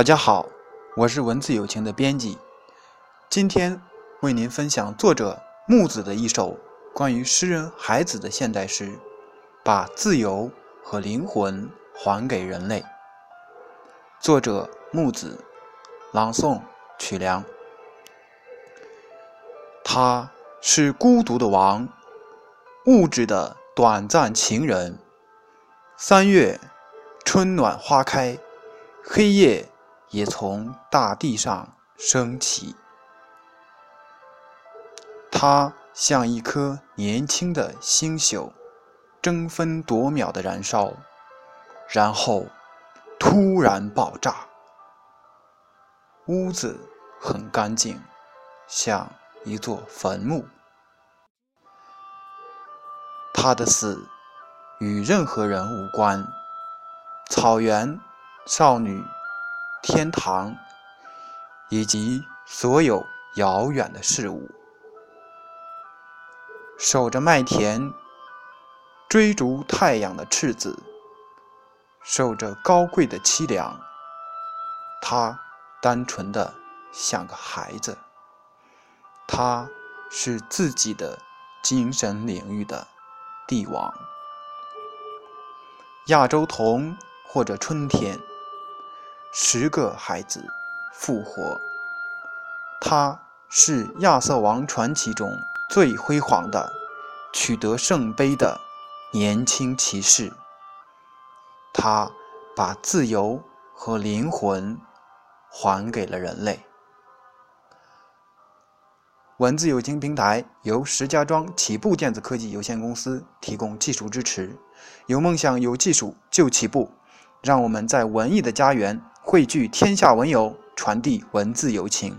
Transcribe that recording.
大家好，我是文字友情的编辑，今天为您分享作者木子的一首关于诗人孩子的现代诗《把自由和灵魂还给人类》。作者木子，朗诵曲梁。他是孤独的王，物质的短暂情人。三月，春暖花开，黑夜。也从大地上升起。它像一颗年轻的星宿，争分夺秒的燃烧，然后突然爆炸。屋子很干净，像一座坟墓。他的死与任何人无关。草原，少女。天堂，以及所有遥远的事物，守着麦田，追逐太阳的赤子，守着高贵的凄凉。他单纯的像个孩子，他是自己的精神领域的帝王。亚洲童或者春天。十个孩子复活，他是亚瑟王传奇中最辉煌的、取得圣杯的年轻骑士。他把自由和灵魂还给了人类。文字有情平台由石家庄起步电子科技有限公司提供技术支持。有梦想，有技术就起步。让我们在文艺的家园汇聚天下文友，传递文字友情。